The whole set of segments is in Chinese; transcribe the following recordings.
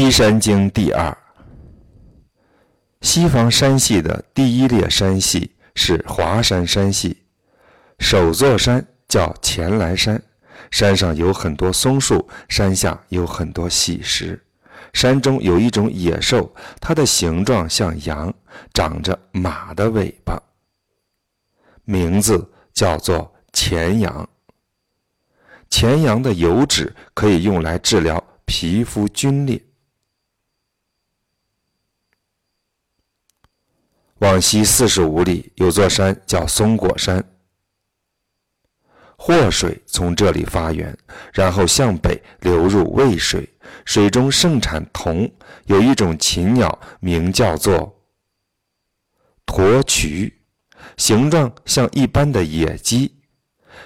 西山经第二，西方山系的第一列山系是华山山系，首座山叫前来山，山上有很多松树，山下有很多细石，山中有一种野兽，它的形状像羊，长着马的尾巴，名字叫做前羊。前羊的油脂可以用来治疗皮肤皲裂。往西四十五里有座山叫松果山，祸水从这里发源，然后向北流入渭水，水中盛产铜。有一种禽鸟，名叫做驼渠，形状像一般的野鸡，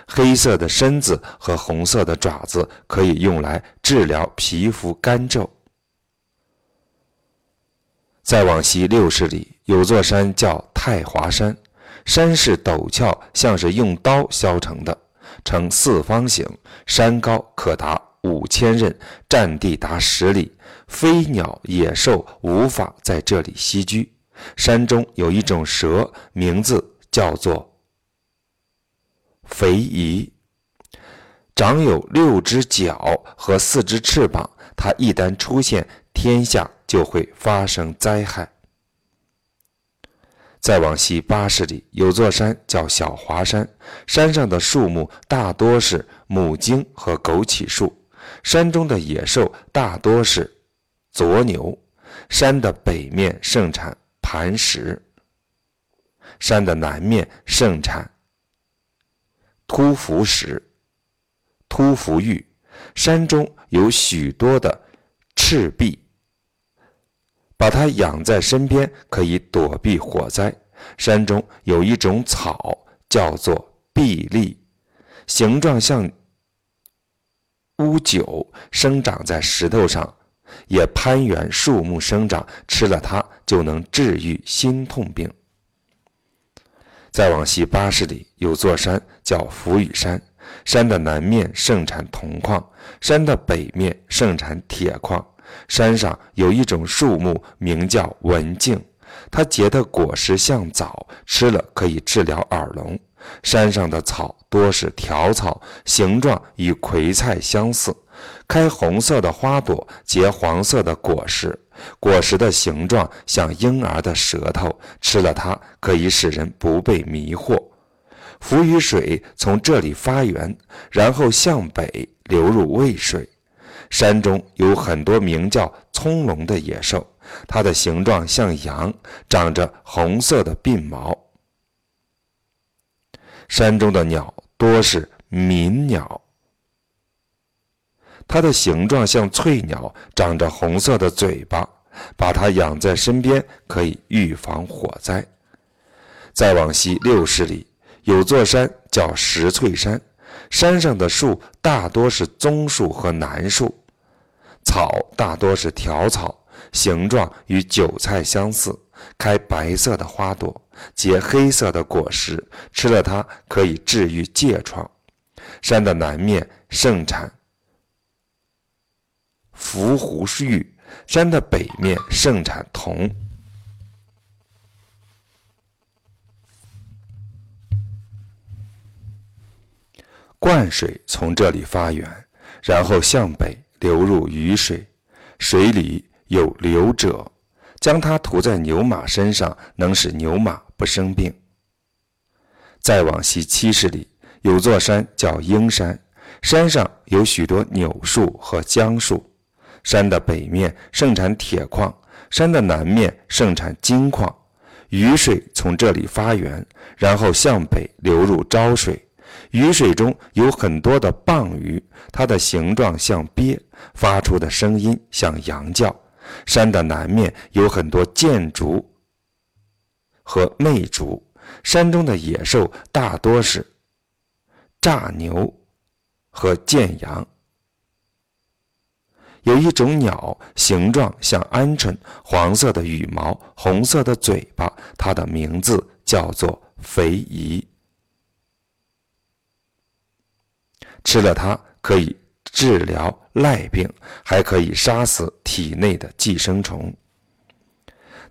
黑色的身子和红色的爪子可以用来治疗皮肤干皱。再往西六十里。有座山叫太华山，山势陡峭，像是用刀削成的，呈四方形，山高可达五千仞，占地达十里，飞鸟野兽无法在这里栖居。山中有一种蛇，名字叫做肥夷，长有六只脚和四只翅膀，它一旦出现，天下就会发生灾害。再往西八十里，有座山叫小华山，山上的树木大多是母荆和枸杞树，山中的野兽大多是左牛。山的北面盛产磐石，山的南面盛产突福石、突福玉。山中有许多的赤壁。把它养在身边，可以躲避火灾。山中有一种草，叫做碧丽，形状像乌九，生长在石头上，也攀援树木生长。吃了它，就能治愈心痛病。再往西八十里，有座山叫扶雨山，山的南面盛产铜矿，山的北面盛产铁矿。山上有一种树木，名叫文静，它结的果实像枣，吃了可以治疗耳聋。山上的草多是条草，形状与葵菜相似，开红色的花朵，结黄色的果实，果实的形状像婴儿的舌头，吃了它可以使人不被迷惑。浮于水从这里发源，然后向北流入渭水。山中有很多名叫葱龙的野兽，它的形状像羊，长着红色的鬓毛。山中的鸟多是鸣鸟，它的形状像翠鸟，长着红色的嘴巴。把它养在身边，可以预防火灾。再往西六十里，有座山叫石翠山。山上的树大多是棕树和楠树，草大多是条草，形状与韭菜相似，开白色的花朵，结黑色的果实，吃了它可以治愈疥疮。山的南面盛产伏胡玉，山的北面盛产铜。灌水从这里发源，然后向北流入雨水，水里有流者，将它涂在牛马身上，能使牛马不生病。再往西七十里，有座山叫鹰山，山上有许多柳树和姜树，山的北面盛产铁矿，山的南面盛产金矿。雨水从这里发源，然后向北流入昭水。雨水中有很多的蚌鱼，它的形状像鳖，发出的声音像羊叫。山的南面有很多箭竹和魅竹，山中的野兽大多是炸牛和箭羊。有一种鸟，形状像鹌鹑，黄色的羽毛，红色的嘴巴，它的名字叫做肥夷。吃了它可以治疗赖病，还可以杀死体内的寄生虫。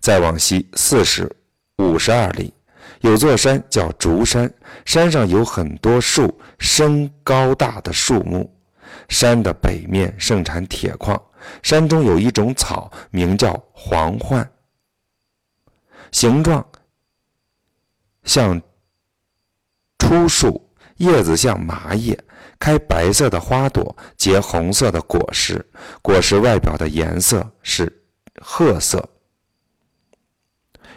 再往西四十五十二里，有座山叫竹山，山上有很多树，生高大的树木。山的北面盛产铁矿，山中有一种草，名叫黄柾，形状像初树，叶子像麻叶，开白色的花朵，结红色的果实，果实外表的颜色是褐色。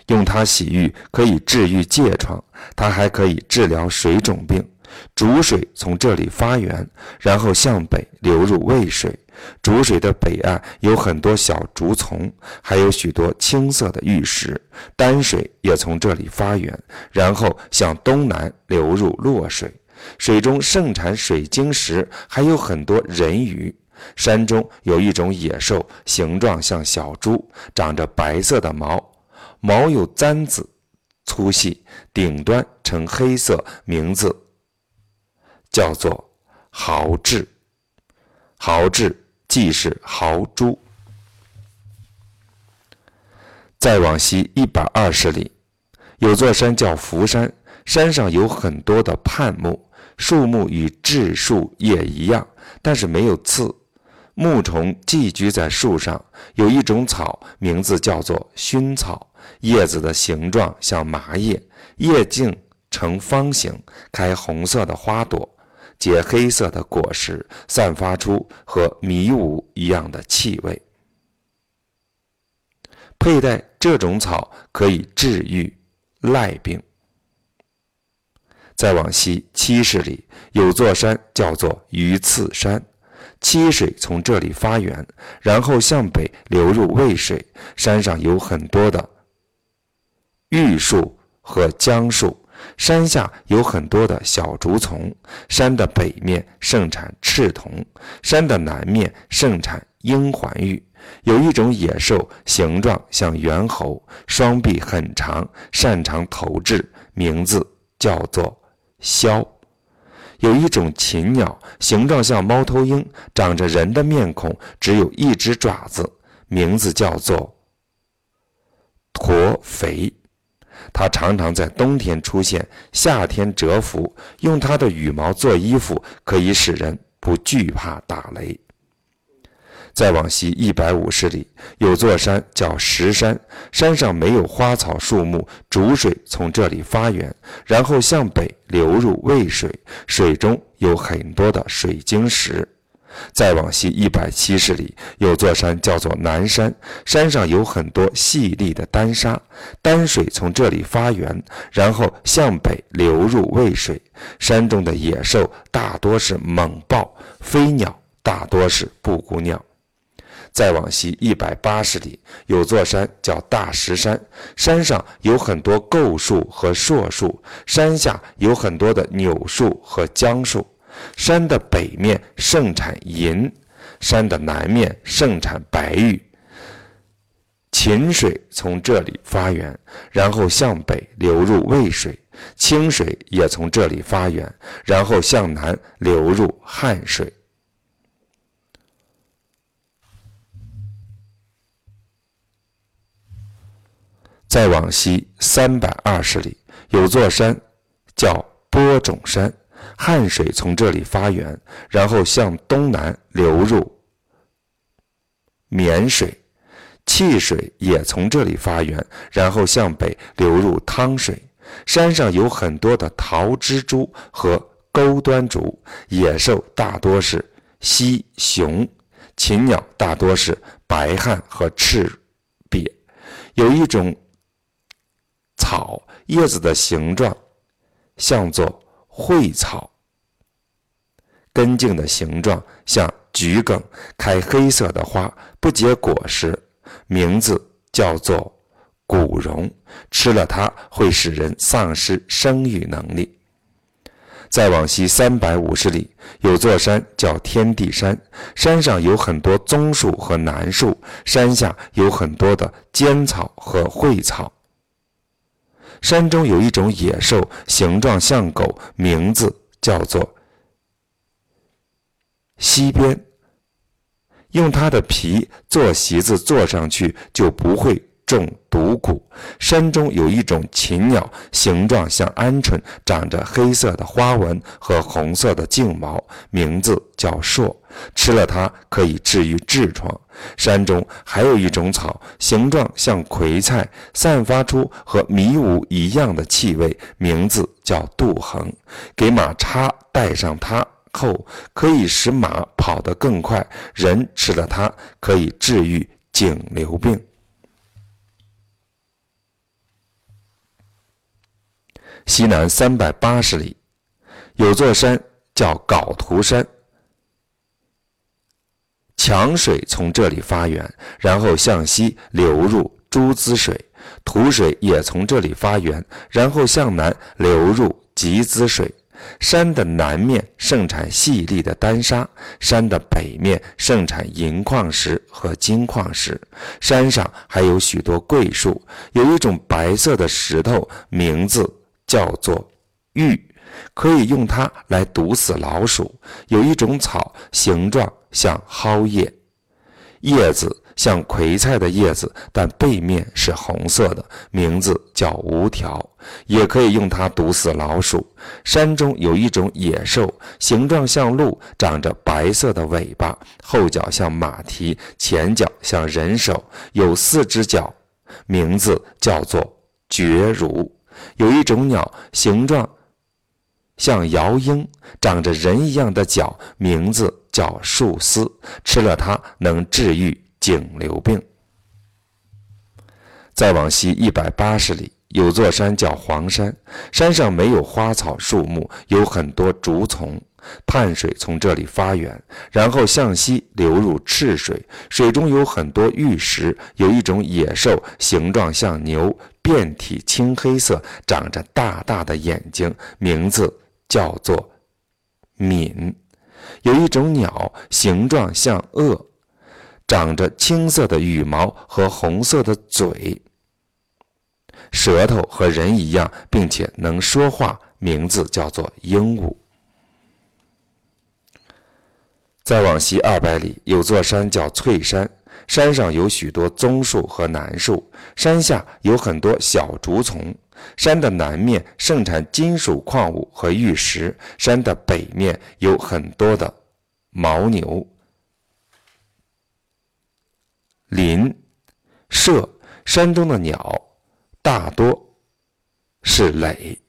用它洗浴可以治愈疥疮，它还可以治疗水肿病。竹水从这里发源，然后向北流入渭水。竹水的北岸有很多小竹丛，还有许多青色的玉石。丹水也从这里发源，然后向东南流入洛水。水中盛产水晶石，还有很多人鱼。山中有一种野兽，形状像小猪，长着白色的毛，毛有簪子粗细，顶端呈黑色，名字。叫做豪志，豪志即是豪猪。再往西一百二十里，有座山叫福山，山上有很多的畔木，树木与栉树叶一样，但是没有刺。木虫寄居在树上，有一种草，名字叫做熏草，叶子的形状像麻叶，叶茎呈方形，开红色的花朵。结黑色的果实，散发出和迷雾一样的气味。佩戴这种草可以治愈赖病。再往西七十里，有座山叫做鱼刺山，七水从这里发源，然后向北流入渭水。山上有很多的玉树和姜树。山下有很多的小竹丛，山的北面盛产赤铜，山的南面盛产鹰环玉。有一种野兽，形状像猿猴，双臂很长，擅长投掷，名字叫做枭。有一种禽鸟，形状像猫头鹰，长着人的面孔，只有一只爪子，名字叫做驼肥。它常常在冬天出现，夏天蛰伏。用它的羽毛做衣服，可以使人不惧怕打雷。再往西一百五十里，有座山叫石山，山上没有花草树木，竹水从这里发源，然后向北流入渭水，水中有很多的水晶石。再往西一百七十里，有座山叫做南山，山上有很多细粒的丹砂，丹水从这里发源，然后向北流入渭水。山中的野兽大多是猛豹，飞鸟大多是布谷鸟。再往西一百八十里，有座山叫大石山，山上有很多构树和硕树，山下有很多的柳树和姜树。山的北面盛产银，山的南面盛产白玉。秦水从这里发源，然后向北流入渭水；清水也从这里发源，然后向南流入汉水。再往西三百二十里，有座山叫播种山。汉水从这里发源，然后向东南流入沔水；汽水也从这里发源，然后向北流入汤水。山上有很多的桃蜘蛛和钩端竹，野兽大多是犀熊，禽鸟大多是白汉和赤鳖。有一种，叶子的形状像做。蕙草，根茎的形状像桔梗，开黑色的花，不结果实，名字叫做古榕。吃了它会使人丧失生育能力。再往西三百五十里，有座山叫天地山，山上有很多棕树和楠树，山下有很多的尖草和蕙草。山中有一种野兽，形状像狗，名字叫做西边。用它的皮做席子，坐上去就不会。中毒蛊。山中有一种禽鸟，形状像鹌鹑，长着黑色的花纹和红色的茎毛，名字叫硕。吃了它可以治愈痔疮。山中还有一种草，形状像葵菜，散发出和迷雾一样的气味，名字叫杜衡。给马插带上它后，可以使马跑得更快。人吃了它可以治愈颈瘤病。西南三百八十里，有座山叫皋图山，强水从这里发源，然后向西流入朱滋水；土水也从这里发源，然后向南流入吉滋水。山的南面盛产细粒的丹砂，山的北面盛产银矿石和金矿石。山上还有许多桂树，有一种白色的石头，名字。叫做玉，可以用它来毒死老鼠。有一种草，形状像蒿叶，叶子像葵菜的叶子，但背面是红色的，名字叫无条，也可以用它毒死老鼠。山中有一种野兽，形状像鹿，长着白色的尾巴，后脚像马蹄，前脚像人手，有四只脚，名字叫做绝如。有一种鸟，形状像鹞鹰，长着人一样的脚，名字叫树丝。吃了它能治愈颈瘤病。再往西一百八十里，有座山叫黄山，山上没有花草树木，有很多竹丛。碳水从这里发源，然后向西流入赤水，水中有很多玉石。有一种野兽，形状像牛。遍体青黑色，长着大大的眼睛，名字叫做敏。有一种鸟，形状像鳄，长着青色的羽毛和红色的嘴，舌头和人一样，并且能说话，名字叫做鹦鹉。再往西二百里，有座山叫翠山。山上有许多棕树和楠树，山下有很多小竹丛。山的南面盛产金属矿物和玉石，山的北面有很多的牦牛。林舍山中的鸟大多是垒，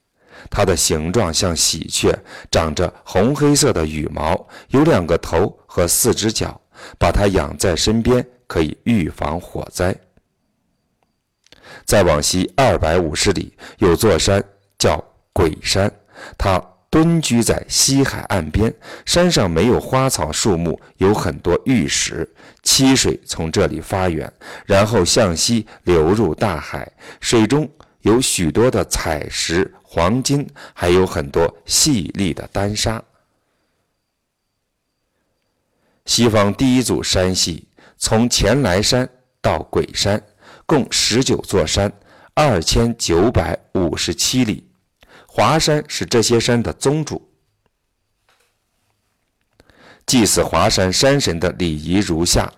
它的形状像喜鹊，长着红黑色的羽毛，有两个头和四只脚，把它养在身边。可以预防火灾。再往西二百五十里，有座山叫鬼山，它蹲居在西海岸边。山上没有花草树木，有很多玉石。溪水从这里发源，然后向西流入大海。水中有许多的彩石、黄金，还有很多细粒的丹砂。西方第一组山系。从前来山到鬼山，共十九座山，二千九百五十七里。华山是这些山的宗主。祭祀华山山神的礼仪如下：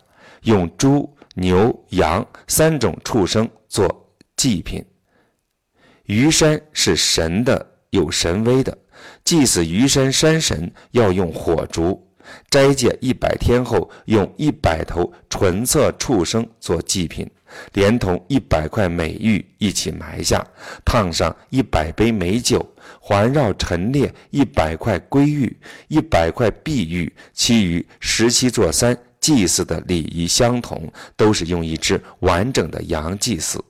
用猪、牛、羊三种畜生做祭品。虞山是神的，有神威的。祭祀虞山山神要用火烛。斋戒一百天后，用一百头纯色畜生做祭品，连同一百块美玉一起埋下，烫上一百杯美酒，环绕陈列一百块龟玉、一百块碧玉。其余十七座山祭祀的礼仪相同，都是用一只完整的羊祭祀。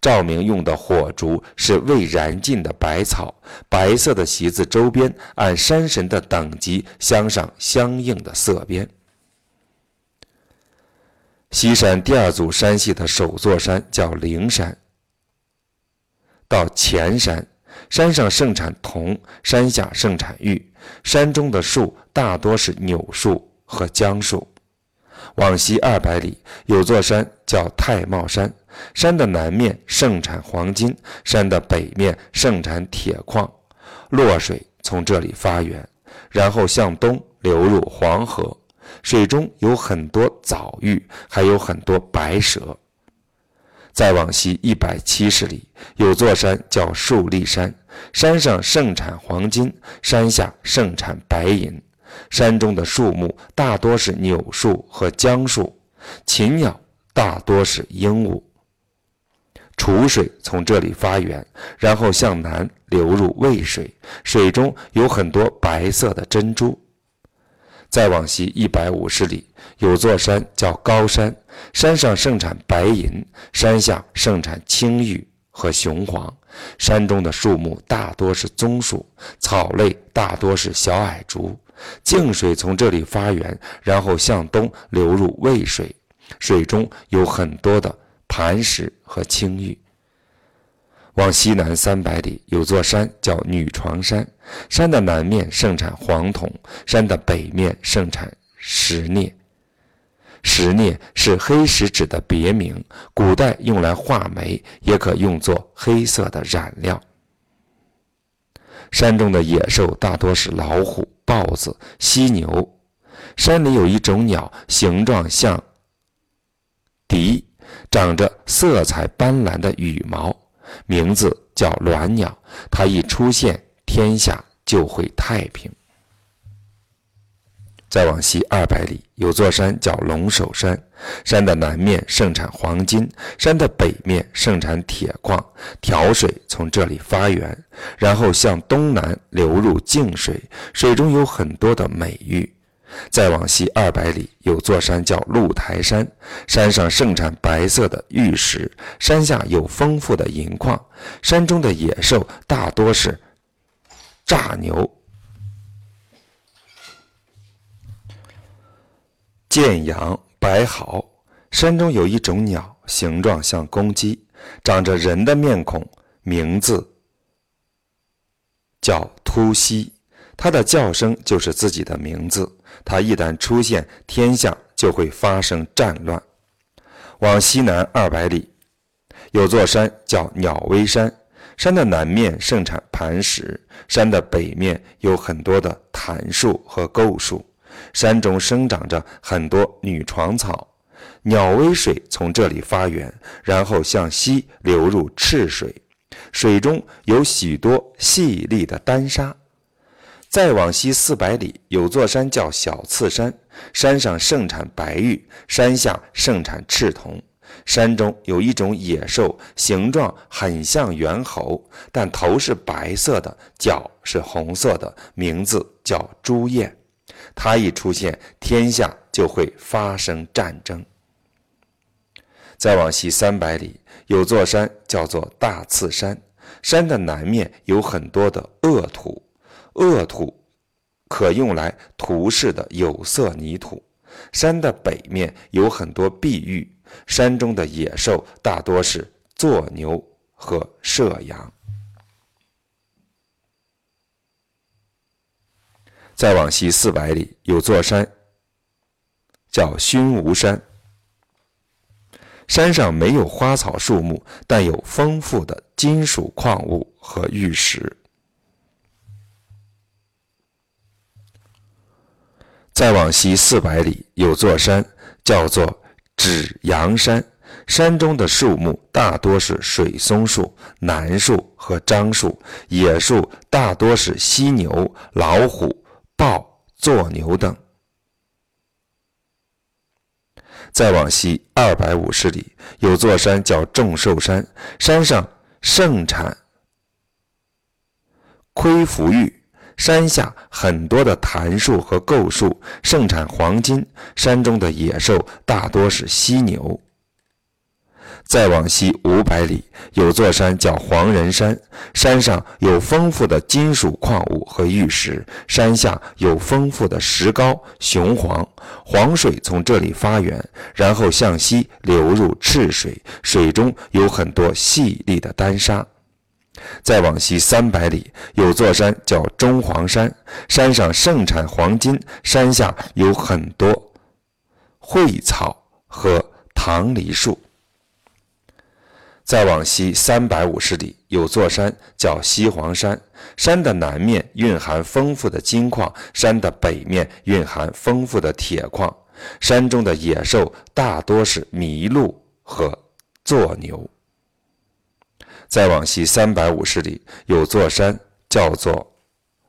照明用的火烛是未燃尽的白草，白色的席子周边按山神的等级镶上相应的色边。西山第二组山系的首座山叫灵山。到前山，山上盛产铜，山下盛产玉，山中的树大多是柳树和姜树。往西二百里，有座山叫太茂山。山的南面盛产黄金，山的北面盛产铁矿。洛水从这里发源，然后向东流入黄河。水中有很多藻玉，还有很多白蛇。再往西一百七十里，有座山叫树立山，山上盛产黄金，山下盛产白银。山中的树木大多是柳树和姜树，禽鸟大多是鹦鹉。楚水从这里发源，然后向南流入渭水，水中有很多白色的珍珠。再往西一百五十里，有座山叫高山，山上盛产白银，山下盛产青玉和雄黄。山中的树木大多是棕树，草类大多是小矮竹。净水从这里发源，然后向东流入渭水，水中有很多的磐石和青玉。往西南三百里，有座山叫女床山，山的南面盛产黄铜，山的北面盛产石镍。石镍是黑石脂的别名，古代用来画眉，也可用作黑色的染料。山中的野兽大多是老虎、豹子、犀牛。山里有一种鸟，形状像笛，长着色彩斑斓的羽毛。名字叫鸾鸟，它一出现，天下就会太平。再往西二百里，有座山叫龙首山，山的南面盛产黄金，山的北面盛产铁矿，条水从这里发源，然后向东南流入泾水，水中有很多的美玉。再往西二百里，有座山叫鹿台山，山上盛产白色的玉石，山下有丰富的银矿。山中的野兽大多是炸牛。建阳白毫，山中有一种鸟，形状像公鸡，长着人的面孔，名字叫突西，它的叫声就是自己的名字。它一旦出现，天下就会发生战乱。往西南二百里，有座山叫鸟威山，山的南面盛产磐石，山的北面有很多的檀树和构树，山中生长着很多女床草。鸟威水从这里发源，然后向西流入赤水，水中有许多细粒的丹砂。再往西四百里，有座山叫小次山，山上盛产白玉，山下盛产赤铜。山中有一种野兽，形状很像猿猴，但头是白色的，脚是红色的，名字叫朱燕。它一出现，天下就会发生战争。再往西三百里，有座山叫做大次山，山的南面有很多的恶土。恶土可用来涂饰的有色泥土。山的北面有很多碧玉。山中的野兽大多是坐牛和射羊。再往西四百里，有座山叫熏无山。山上没有花草树木，但有丰富的金属矿物和玉石。再往西四百里，有座山叫做指阳山，山中的树木大多是水松树、楠树和樟树，野树大多是犀牛、老虎、豹、坐牛等。再往西二百五十里，有座山叫众寿山，山上盛产窥福玉。山下很多的檀树和构树，盛产黄金。山中的野兽大多是犀牛。再往西五百里，有座山叫黄人山，山上有丰富的金属矿物和玉石，山下有丰富的石膏、雄黄。黄水从这里发源，然后向西流入赤水，水中有很多细粒的丹砂。再往西三百里，有座山叫中黄山，山上盛产黄金，山下有很多蕙草和棠梨树。再往西三百五十里，有座山叫西黄山，山的南面蕴含丰富的金矿，山的北面蕴含丰富的铁矿。山中的野兽大多是麋鹿和坐牛。再往西三百五十里，有座山叫做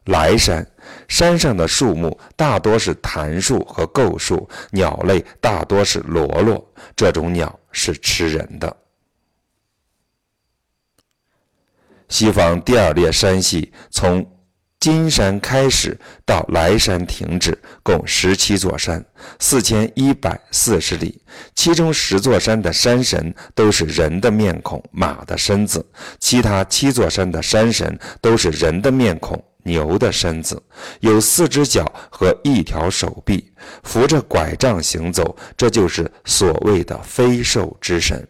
莱山，山上的树木大多是檀树和构树，鸟类大多是罗罗，这种鸟是吃人的。西方第二列山系从金山开始到莱山停止，共十七座山，四千一百四十里。其中十座山的山神都是人的面孔、马的身子；其他七座山的山神都是人的面孔、牛的身子，有四只脚和一条手臂，扶着拐杖行走。这就是所谓的飞兽之神。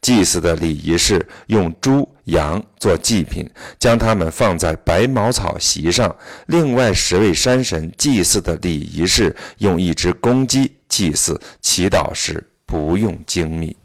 祭祀的礼仪是用猪、羊做祭品，将它们放在白茅草席上。另外十位山神祭祀的礼仪是用一只公鸡祭祀，祈祷时不用精密。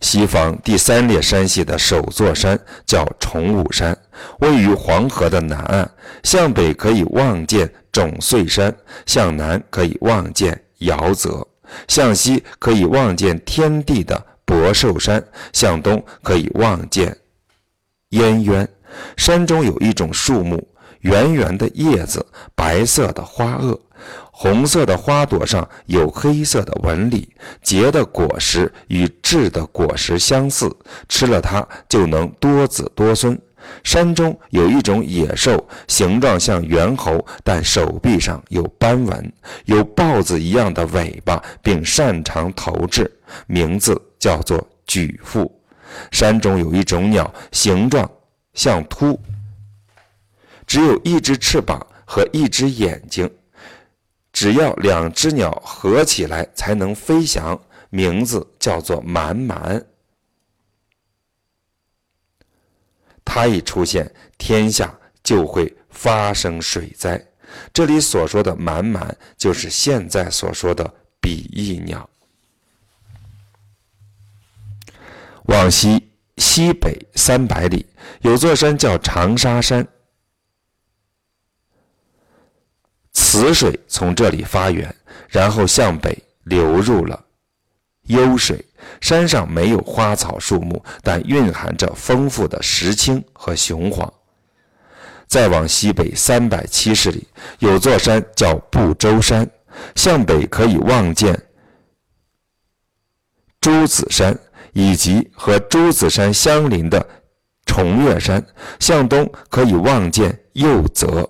西方第三列山系的首座山叫崇武山，位于黄河的南岸，向北可以望见种穗山，向南可以望见瑶泽。向西可以望见天地的博寿山，向东可以望见燕渊。山中有一种树木，圆圆的叶子，白色的花萼，红色的花朵上有黑色的纹理，结的果实与质的果实相似，吃了它就能多子多孙。山中有一种野兽，形状像猿猴，但手臂上有斑纹，有豹子一样的尾巴，并擅长投掷，名字叫做举腹。山中有一种鸟，形状像秃，只有一只翅膀和一只眼睛，只要两只鸟合起来才能飞翔，名字叫做满满。它一出现，天下就会发生水灾。这里所说的“满满”，就是现在所说的比翼鸟。往西西北三百里，有座山叫长沙山，此水从这里发源，然后向北流入了幽水。山上没有花草树木，但蕴含着丰富的石青和雄黄。再往西北三百七十里，有座山叫不周山，向北可以望见朱子山，以及和朱子山相邻的重岳山；向东可以望见右泽。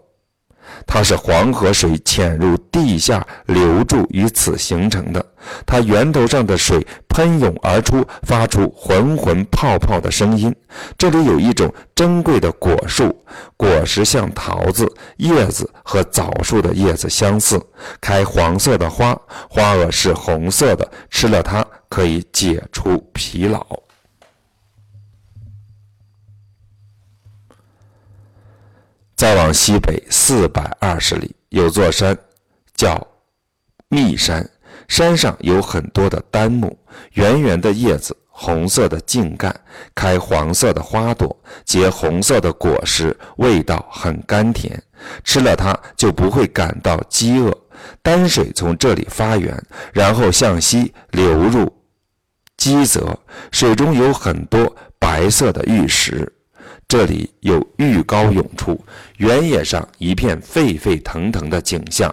它是黄河水潜入地下流注于此形成的。它源头上的水喷涌而出，发出浑浑泡泡的声音。这里有一种珍贵的果树，果实像桃子，叶子和枣树的叶子相似，开黄色的花，花萼是红色的，吃了它可以解除疲劳。再往西北四百二十里，有座山叫密山，山上有很多的丹木，圆圆的叶子，红色的茎干，开黄色的花朵，结红色的果实，味道很甘甜，吃了它就不会感到饥饿。丹水从这里发源，然后向西流入基泽，水中有很多白色的玉石。这里有玉膏涌出，原野上一片沸沸腾腾的景象。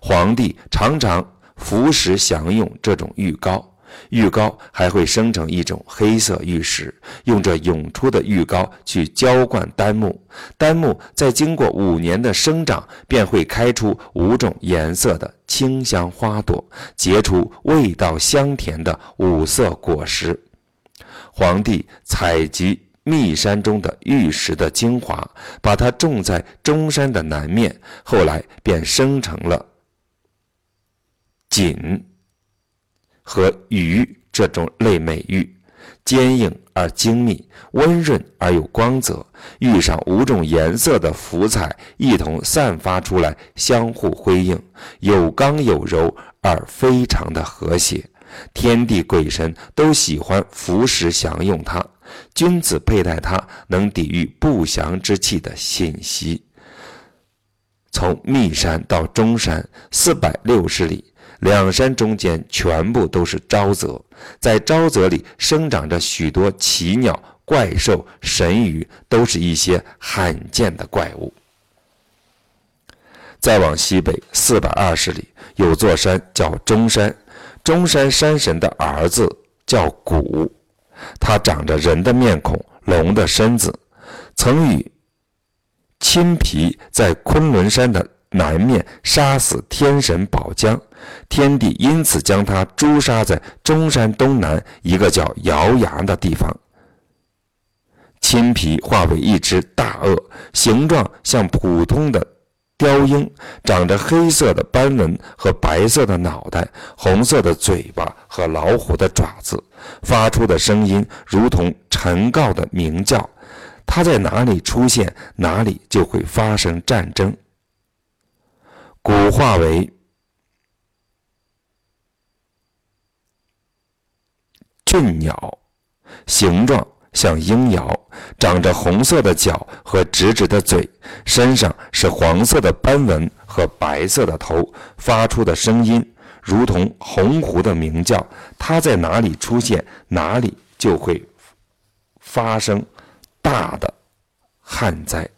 皇帝常常服食享用这种玉膏，玉膏还会生成一种黑色玉石，用这涌出的玉膏去浇灌丹木，丹木在经过五年的生长，便会开出五种颜色的清香花朵，结出味道香甜的五色果实。皇帝采集。密山中的玉石的精华，把它种在中山的南面，后来便生成了锦和鱼这种类美玉，坚硬而精密，温润而有光泽。遇上五种颜色的浮彩一同散发出来，相互辉映，有刚有柔而非常的和谐。天地鬼神都喜欢服食享用它。君子佩戴它，能抵御不祥之气的信息。从密山到中山四百六十里，两山中间全部都是沼泽，在沼泽里生长着许多奇鸟、怪兽、神鱼，都是一些罕见的怪物。再往西北四百二十里，有座山叫中山，中山山神的儿子叫谷，他长着人的面孔、龙的身子，曾与。青皮在昆仑山的南面杀死天神宝江，天帝因此将他诛杀在中山东南一个叫瑶崖的地方。青皮化为一只大鳄，形状像普通的雕鹰，长着黑色的斑纹和白色的脑袋，红色的嘴巴和老虎的爪子，发出的声音如同陈告的鸣叫。它在哪里出现，哪里就会发生战争。古化为俊鸟，形状像鹰鹞，长着红色的脚和直直的嘴，身上是黄色的斑纹和白色的头，发出的声音如同鸿鹄的鸣叫。它在哪里出现，哪里就会发生。大的旱灾。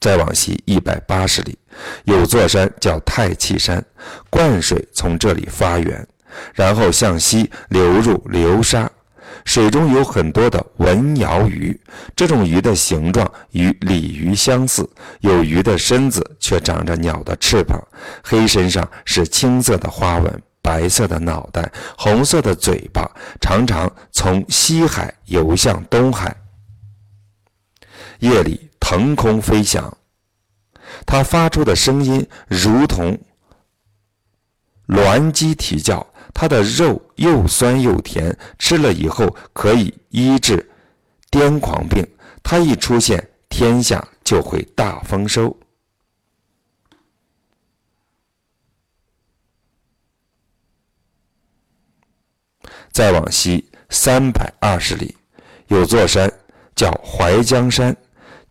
再往西一百八十里，有座山叫太气山，灌水从这里发源，然后向西流入流沙，水中有很多的文鳐鱼。这种鱼的形状与鲤鱼相似，有鱼的身子却长着鸟的翅膀，黑身上是青色的花纹。白色的脑袋，红色的嘴巴，常常从西海游向东海。夜里腾空飞翔，它发出的声音如同鸾鸡啼叫。它的肉又酸又甜，吃了以后可以医治癫狂病。它一出现，天下就会大丰收。再往西三百二十里，有座山叫淮江山，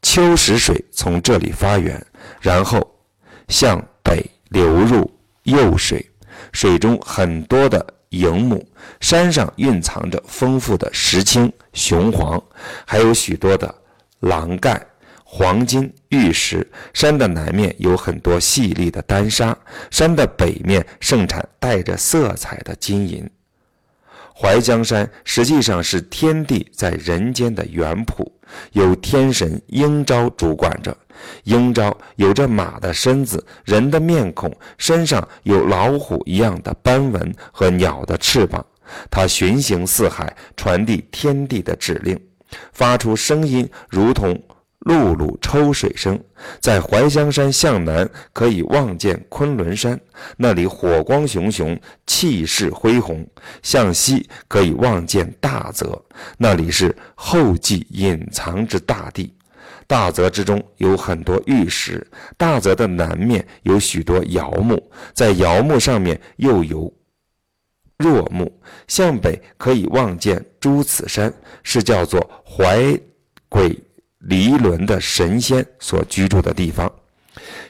秋时水从这里发源，然后向北流入右水，水中很多的银母，山上蕴藏着丰富的石青、雄黄，还有许多的狼盖、黄金、玉石。山的南面有很多细粒的丹砂，山的北面盛产带着色彩的金银。淮江山实际上是天地在人间的园圃，有天神鹰昭主管着。鹰昭有着马的身子、人的面孔，身上有老虎一样的斑纹和鸟的翅膀。他巡行四海，传递天地的指令，发出声音，如同。辘辘抽水声，在淮江山向南可以望见昆仑山，那里火光熊熊，气势恢宏；向西可以望见大泽，那里是后继隐藏之大地。大泽之中有很多玉石，大泽的南面有许多瑶木，在瑶木上面又有若木。向北可以望见朱此山，是叫做怀鬼。离伦的神仙所居住的地方，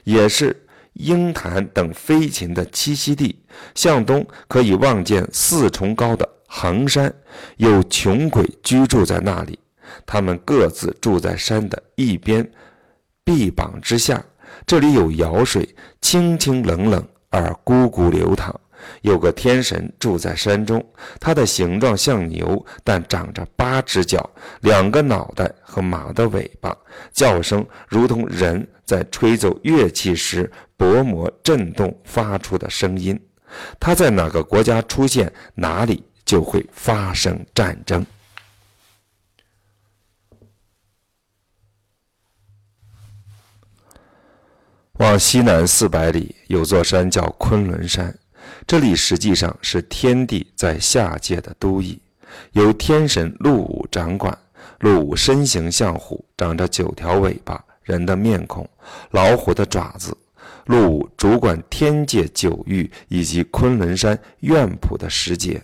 也是鹰潭等飞禽的栖息地。向东可以望见四重高的衡山，有穷鬼居住在那里。他们各自住在山的一边臂膀之下。这里有瑶水，清清冷冷而汩汩流淌。有个天神住在山中，它的形状像牛，但长着八只脚，两个脑袋和马的尾巴，叫声如同人在吹奏乐器时薄膜震动发出的声音。它在哪个国家出现，哪里就会发生战争。往西南四百里，有座山叫昆仑山。这里实际上是天帝在下界的都邑，由天神陆武掌管。陆武身形像虎，长着九条尾巴，人的面孔，老虎的爪子。陆武主管天界九域以及昆仑山院圃的时节。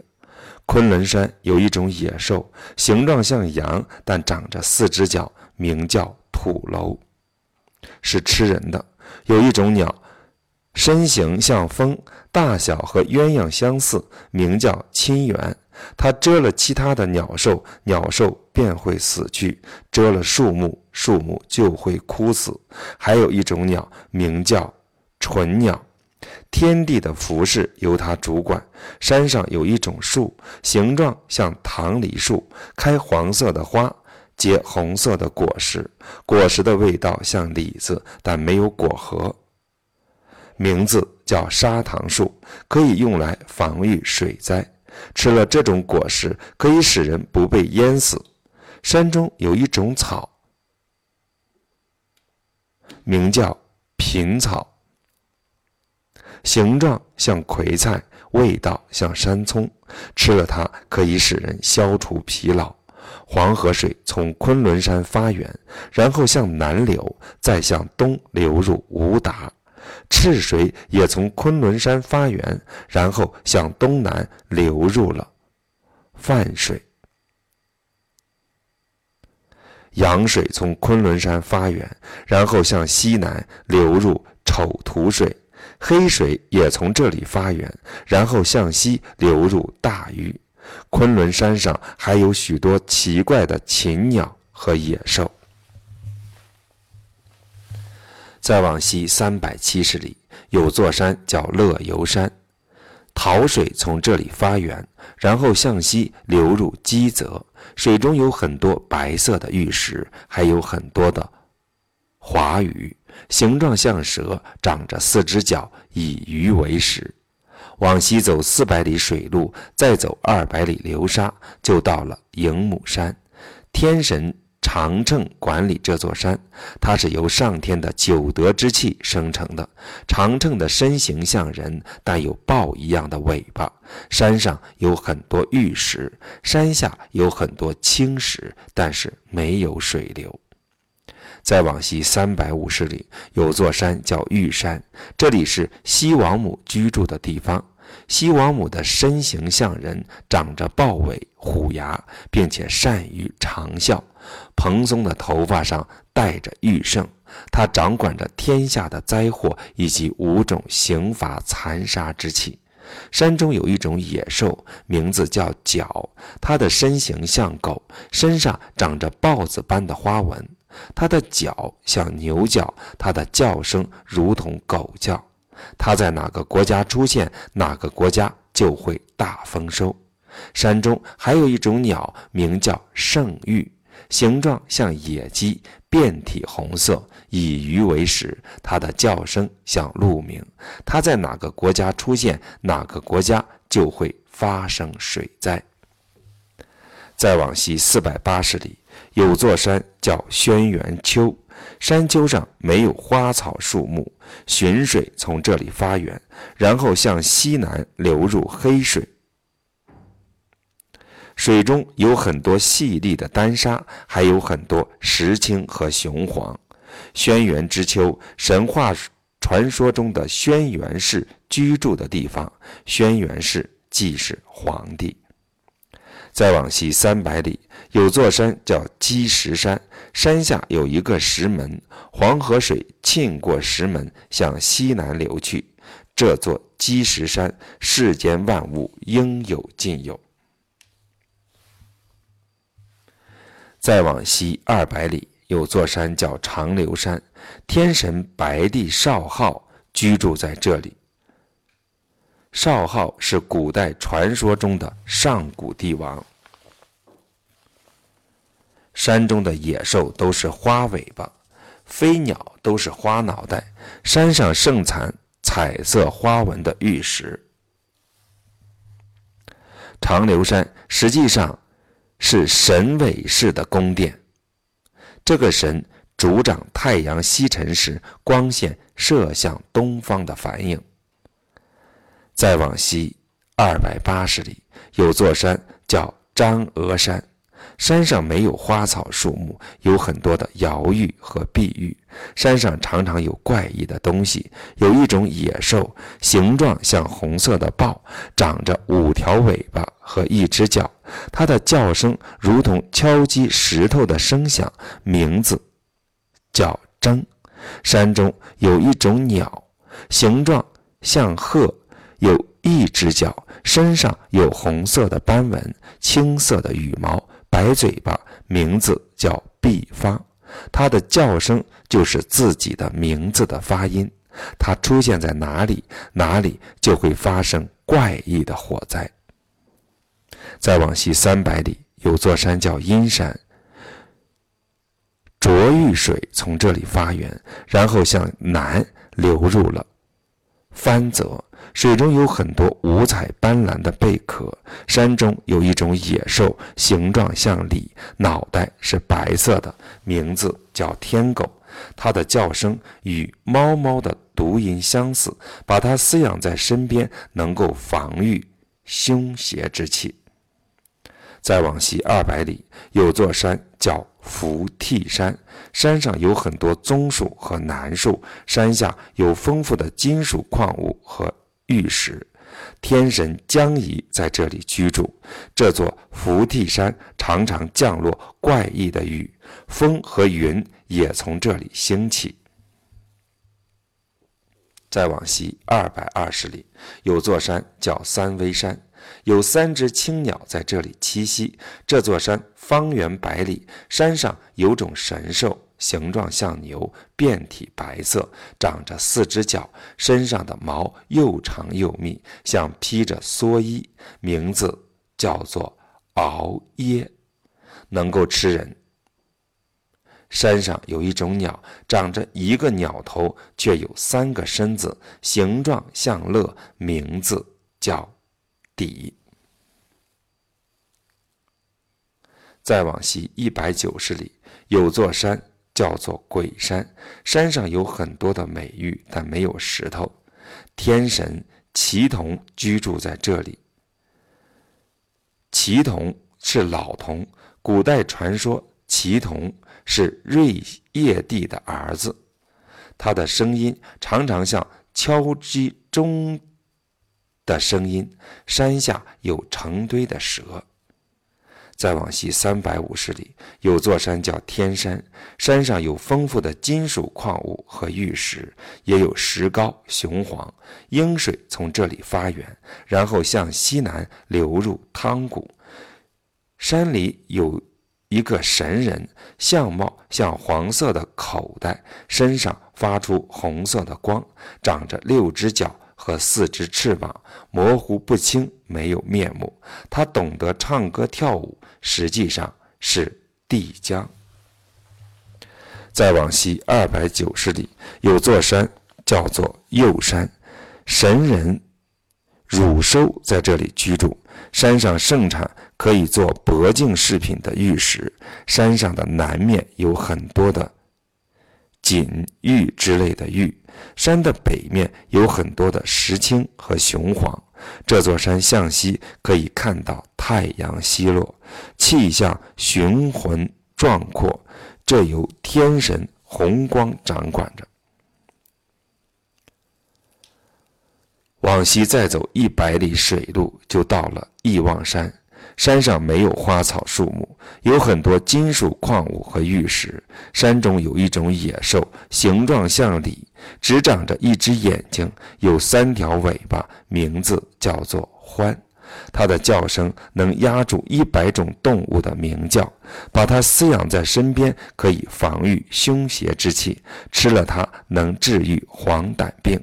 昆仑山有一种野兽，形状像羊，但长着四只脚，名叫土楼，是吃人的。有一种鸟，身形像风，大小和鸳鸯相似，名叫亲缘。它蛰了其他的鸟兽，鸟兽便会死去；蛰了树木，树木就会枯死。还有一种鸟，名叫纯鸟，天地的服饰由它主管。山上有一种树，形状像棠梨树，开黄色的花，结红色的果实，果实的味道像李子，但没有果核。名字叫砂糖树，可以用来防御水灾。吃了这种果实，可以使人不被淹死。山中有一种草，名叫品草，形状像葵菜，味道像山葱。吃了它，可以使人消除疲劳。黄河水从昆仑山发源，然后向南流，再向东流入吴达。赤水也从昆仑山发源，然后向东南流入了泛水。阳水从昆仑山发源，然后向西南流入丑土水。黑水也从这里发源，然后向西流入大禹。昆仑山上还有许多奇怪的禽鸟和野兽。再往西三百七十里，有座山叫乐游山，桃水从这里发源，然后向西流入鸡泽，水中有很多白色的玉石，还有很多的华鱼，形状像蛇，长着四只脚，以鱼为食。往西走四百里水路，再走二百里流沙，就到了迎母山，天神。长秤管理这座山，它是由上天的九德之气生成的。长秤的身形像人，但有豹一样的尾巴。山上有很多玉石，山下有很多青石，但是没有水流。再往西三百五十里，有座山叫玉山，这里是西王母居住的地方。西王母的身形像人，长着豹尾、虎牙，并且善于长啸。蓬松的头发上戴着玉胜，他掌管着天下的灾祸以及五种刑罚残杀之气。山中有一种野兽，名字叫角，它的身形像狗，身上长着豹子般的花纹。它的角像牛角，它的叫声如同狗叫。它在哪个国家出现，哪个国家就会大丰收。山中还有一种鸟，名叫圣玉。形状像野鸡，遍体红色，以鱼为食。它的叫声像鹿鸣。它在哪个国家出现，哪个国家就会发生水灾。再往西四百八十里，有座山叫轩辕丘，山丘上没有花草树木，浔水从这里发源，然后向西南流入黑水。水中有很多细粒的丹砂，还有很多石青和雄黄。轩辕之丘，神话传说中的轩辕氏居住的地方。轩辕氏即是皇帝。再往西三百里，有座山叫积石山，山下有一个石门，黄河水沁过石门，向西南流去。这座积石山，世间万物应有尽有。再往西二百里，有座山叫长留山，天神白帝少昊居住在这里。少昊是古代传说中的上古帝王。山中的野兽都是花尾巴，飞鸟都是花脑袋。山上盛产彩色花纹的玉石。长留山实际上。是神尾氏的宫殿。这个神主掌太阳西沉时光线射向东方的反应。再往西二百八十里，有座山叫张峨山，山上没有花草树木，有很多的摇玉和碧玉。山上常常有怪异的东西，有一种野兽，形状像红色的豹，长着五条尾巴和一只脚，它的叫声如同敲击石头的声响，名字叫铮。山中有一种鸟，形状像鹤，有一只脚，身上有红色的斑纹，青色的羽毛。白嘴巴，名字叫毕发，它的叫声就是自己的名字的发音。它出现在哪里，哪里就会发生怪异的火灾。再往西三百里，有座山叫阴山，浊玉水从这里发源，然后向南流入了番泽。水中有很多五彩斑斓的贝壳，山中有一种野兽，形状像鲤，脑袋是白色的，名字叫天狗。它的叫声与猫猫的读音相似，把它饲养在身边，能够防御凶邪之气。再往西二百里，有座山叫伏替山，山上有很多棕树和楠树，山下有丰富的金属矿物和。玉石，天神江夷在这里居住。这座伏替山常常降落怪异的雨，风和云也从这里兴起。再往西二百二十里，有座山叫三危山，有三只青鸟在这里栖息。这座山方圆百里，山上有种神兽。形状像牛，遍体白色，长着四只脚，身上的毛又长又密，像披着蓑衣。名字叫做鳌耶，能够吃人。山上有一种鸟，长着一个鸟头，却有三个身子，形状像乐，名字叫底。再往西一百九十里，有座山。叫做鬼山，山上有很多的美玉，但没有石头。天神祁同居住在这里。祁同是老童，古代传说祁同是瑞业帝的儿子，他的声音常常像敲击钟的声音。山下有成堆的蛇。再往西三百五十里，有座山叫天山，山上有丰富的金属矿物和玉石，也有石膏、雄黄。鹰水从这里发源，然后向西南流入汤谷。山里有一个神人，相貌像黄色的口袋，身上发出红色的光，长着六只脚。和四只翅膀模糊不清，没有面目。他懂得唱歌跳舞，实际上是帝江。再往西二百九十里，有座山叫做右山，神人汝收在这里居住。山上盛产可以做铂净饰品的玉石，山上的南面有很多的锦玉之类的玉。山的北面有很多的石青和雄黄。这座山向西可以看到太阳西落，气象雄浑壮阔。这由天神红光掌管着。往西再走一百里水路，就到了义望山。山上没有花草树木，有很多金属矿物和玉石。山中有一种野兽，形状像鲤，只长着一只眼睛，有三条尾巴，名字叫做獾。它的叫声能压住一百种动物的鸣叫。把它饲养在身边，可以防御凶邪之气。吃了它，能治愈黄疸病。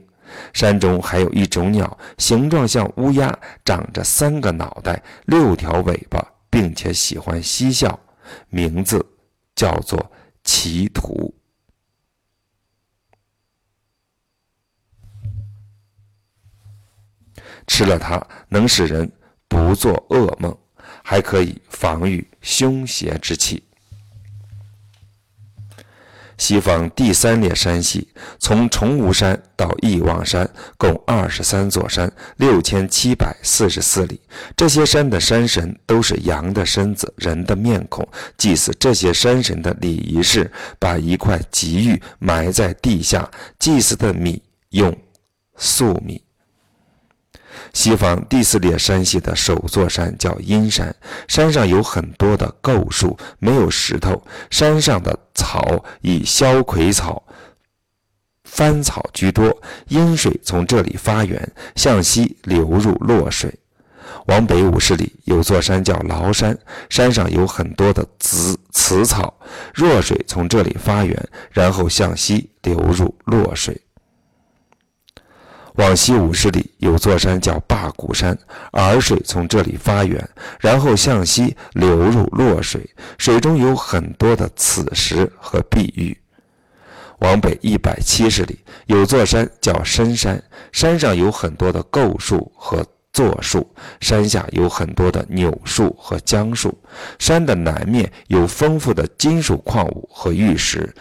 山中还有一种鸟，形状像乌鸦，长着三个脑袋、六条尾巴，并且喜欢嬉笑，名字叫做奇图。吃了它，能使人不做噩梦，还可以防御凶邪之气。西方第三列山系，从崇吾山到义望山，共二十三座山，六千七百四十四里。这些山的山神都是羊的身子、人的面孔。祭祀这些山神的礼仪是把一块吉玉埋在地下，祭祀的米用粟米。西方第四列山系的首座山叫阴山，山上有很多的构树，没有石头。山上的草以萧葵草、番草居多。阴水从这里发源，向西流入洛水。往北五十里有座山叫崂山，山上有很多的紫紫草。弱水从这里发源，然后向西流入洛水。往西五十里有座山叫霸谷山，洱水从这里发源，然后向西流入洛水，水中有很多的此石和碧玉。往北一百七十里有座山叫深山，山上有很多的构树和座树，山下有很多的柳树和姜树。山的南面有丰富的金属矿物和玉石。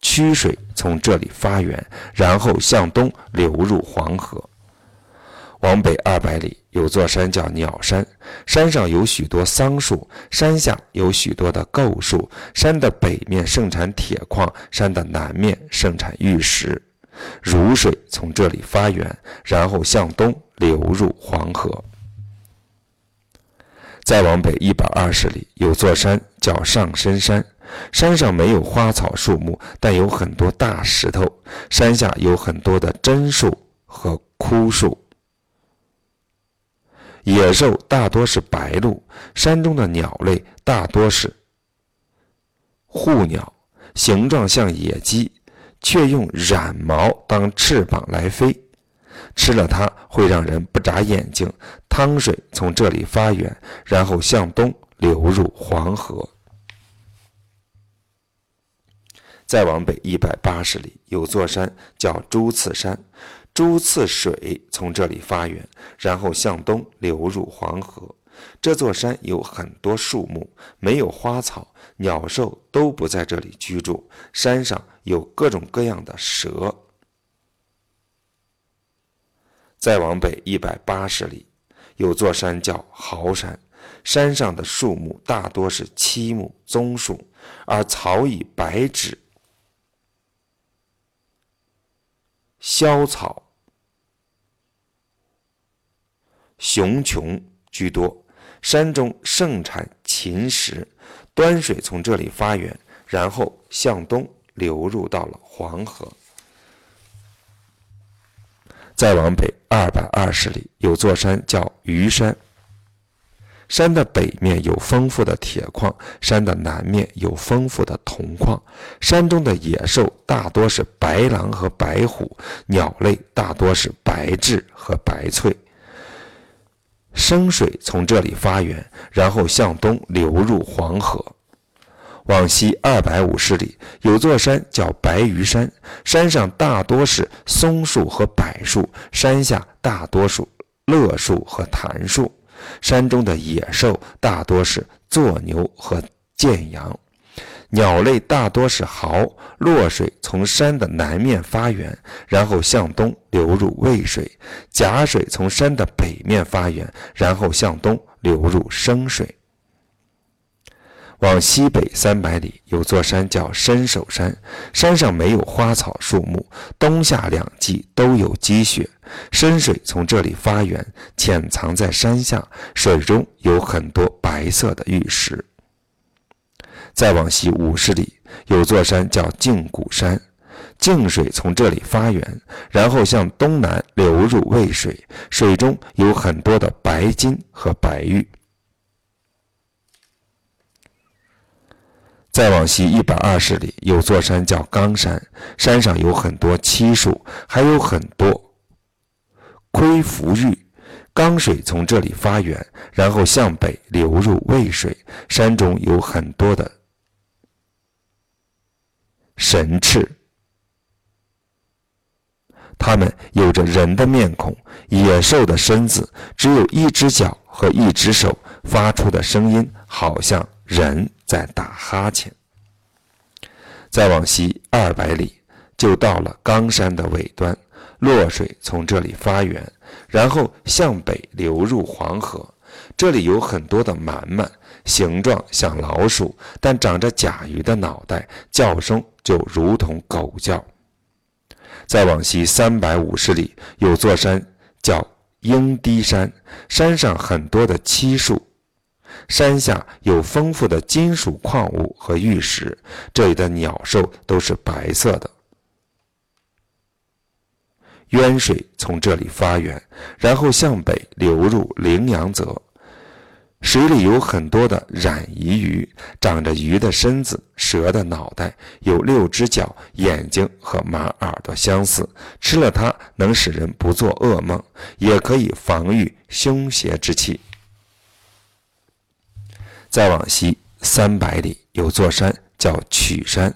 曲水从这里发源，然后向东流入黄河。往北二百里有座山叫鸟山，山上有许多桑树，山下有许多的构树。山的北面盛产铁矿，山的南面盛产玉石。汝水从这里发源，然后向东流入黄河。再往北一百二十里有座山叫上深山。山上没有花草树木，但有很多大石头。山下有很多的榛树和枯树。野兽大多是白鹭，山中的鸟类大多是护鸟，形状像野鸡，却用染毛当翅膀来飞。吃了它会让人不眨眼睛。汤水从这里发源，然后向东流入黄河。再往北一百八十里，有座山叫朱次山，朱次水从这里发源，然后向东流入黄河。这座山有很多树木，没有花草，鸟兽都不在这里居住。山上有各种各样的蛇。再往北一百八十里，有座山叫豪山，山上的树木大多是漆木、棕树，而草以白纸。萧草、雄琼居多，山中盛产秦石，端水从这里发源，然后向东流入到了黄河。再往北二百二十里，有座山叫虞山。山的北面有丰富的铁矿，山的南面有丰富的铜矿。山中的野兽大多是白狼和白虎，鸟类大多是白雉和白翠。生水从这里发源，然后向东流入黄河。往西二百五十里有座山叫白鱼山，山上大多是松树和柏树，山下大多数乐树和檀树。山中的野兽大多是坐牛和见羊，鸟类大多是蚝。洛水从山的南面发源，然后向东流入渭水；甲水从山的北面发源，然后向东流入生水。往西北三百里有座山叫伸手山，山上没有花草树木，冬夏两季都有积雪。深水从这里发源，潜藏在山下，水中有很多白色的玉石。再往西五十里有座山叫镜谷山，镜水从这里发源，然后向东南流入渭水，水中有很多的白金和白玉。再往西一百二十里有座山叫冈山，山上有很多漆树，还有很多。窥浮玉，冈水从这里发源，然后向北流入渭水。山中有很多的神翅，它们有着人的面孔、野兽的身子，只有一只脚和一只手，发出的声音好像人在打哈欠。再往西二百里，就到了冈山的尾端。洛水从这里发源，然后向北流入黄河。这里有很多的蛮蛮，形状像老鼠，但长着甲鱼的脑袋，叫声就如同狗叫。再往西三百五十里，有座山叫鹰堤山，山上很多的漆树，山下有丰富的金属矿物和玉石，这里的鸟兽都是白色的。渊水从这里发源，然后向北流入羚羊泽。水里有很多的染鱼鱼，长着鱼的身子、蛇的脑袋，有六只脚，眼睛和马耳朵相似。吃了它能使人不做噩梦，也可以防御凶邪之气。再往西三百里，有座山叫曲山。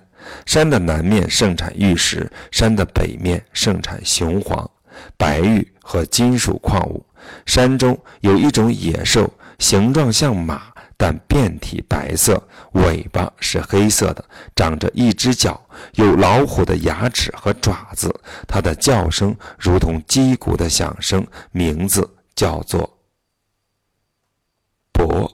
山的南面盛产玉石，山的北面盛产雄黄、白玉和金属矿物。山中有一种野兽，形状像马，但遍体白色，尾巴是黑色的，长着一只脚，有老虎的牙齿和爪子。它的叫声如同击鼓的响声，名字叫做伯。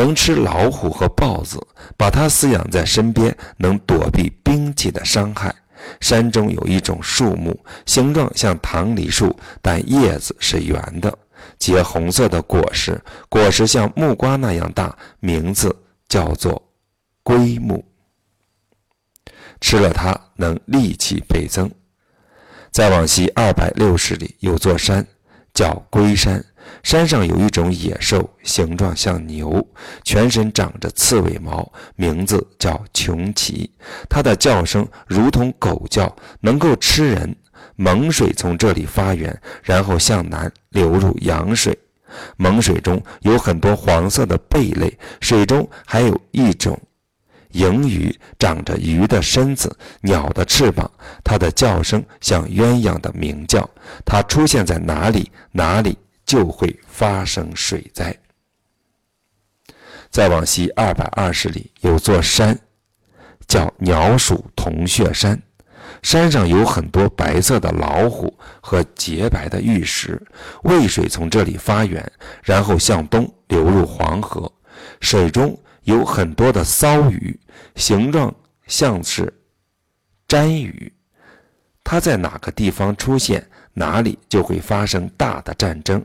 能吃老虎和豹子，把它饲养在身边，能躲避兵器的伤害。山中有一种树木，形状像棠梨树，但叶子是圆的，结红色的果实，果实像木瓜那样大，名字叫做龟木。吃了它能力气倍增。再往西二百六十里，有座山叫龟山。山上有一种野兽，形状像牛，全身长着刺尾毛，名字叫穷奇。它的叫声如同狗叫，能够吃人。蒙水从这里发源，然后向南流入羊水。蒙水中有很多黄色的贝类，水中还有一种蝇鱼，长着鱼的身子，鸟的翅膀。它的叫声像鸳鸯的鸣叫。它出现在哪里，哪里。就会发生水灾。再往西二百二十里，有座山，叫鸟鼠铜雀山。山上有很多白色的老虎和洁白的玉石。渭水从这里发源，然后向东流入黄河。水中有很多的骚鱼，形状像是鲇鱼。它在哪个地方出现，哪里就会发生大的战争。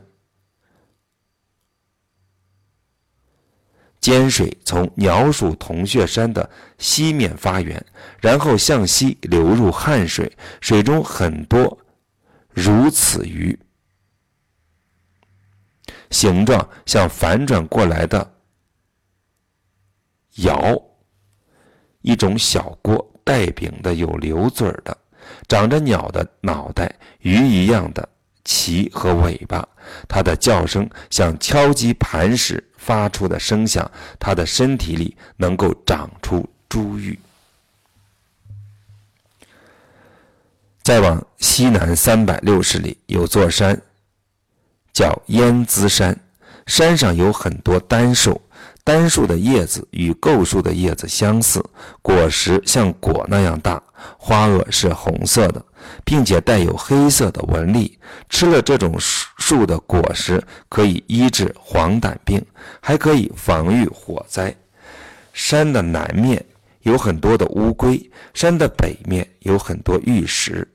尖水从鸟鼠铜雀山的西面发源，然后向西流入汉水，水中很多如此鱼，形状像反转过来的窑，一种小锅，带柄的，有流嘴的，长着鸟的脑袋，鱼一样的鳍和尾巴，它的叫声像敲击磐石。发出的声响，它的身体里能够长出珠玉。再往西南三百六十里，有座山，叫燕姿山，山上有很多丹树。丹树的叶子与构树的叶子相似，果实像果那样大，花萼是红色的，并且带有黑色的纹理。吃了这种树的果实，可以医治黄疸病，还可以防御火灾。山的南面有很多的乌龟，山的北面有很多玉石。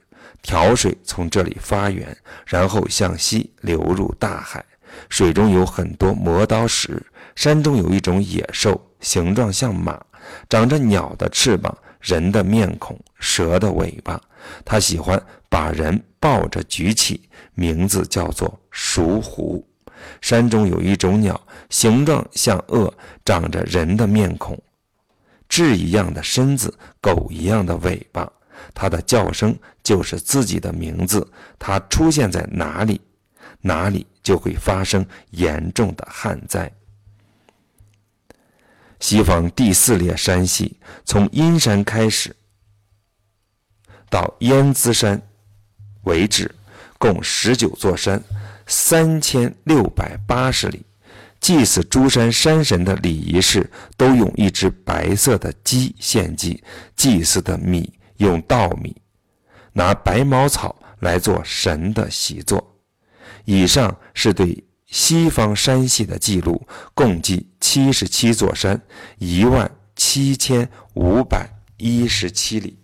条水从这里发源，然后向西流入大海，水中有很多磨刀石。山中有一种野兽，形状像马，长着鸟的翅膀、人的面孔、蛇的尾巴。他喜欢把人抱着举起，名字叫做熟狐。山中有一种鸟，形状像鳄，长着人的面孔、雉一样的身子、狗一样的尾巴。它的叫声就是自己的名字。它出现在哪里，哪里就会发生严重的旱灾。西方第四列山系，从阴山开始到燕姿山为止，共十九座山，三千六百八十里。祭祀诸山山神的礼仪是，都用一只白色的鸡献祭，祭祀的米用稻米，拿白茅草来做神的习作。以上是对西方山系的记录，共计七十七座山，一万七千五百一十七里。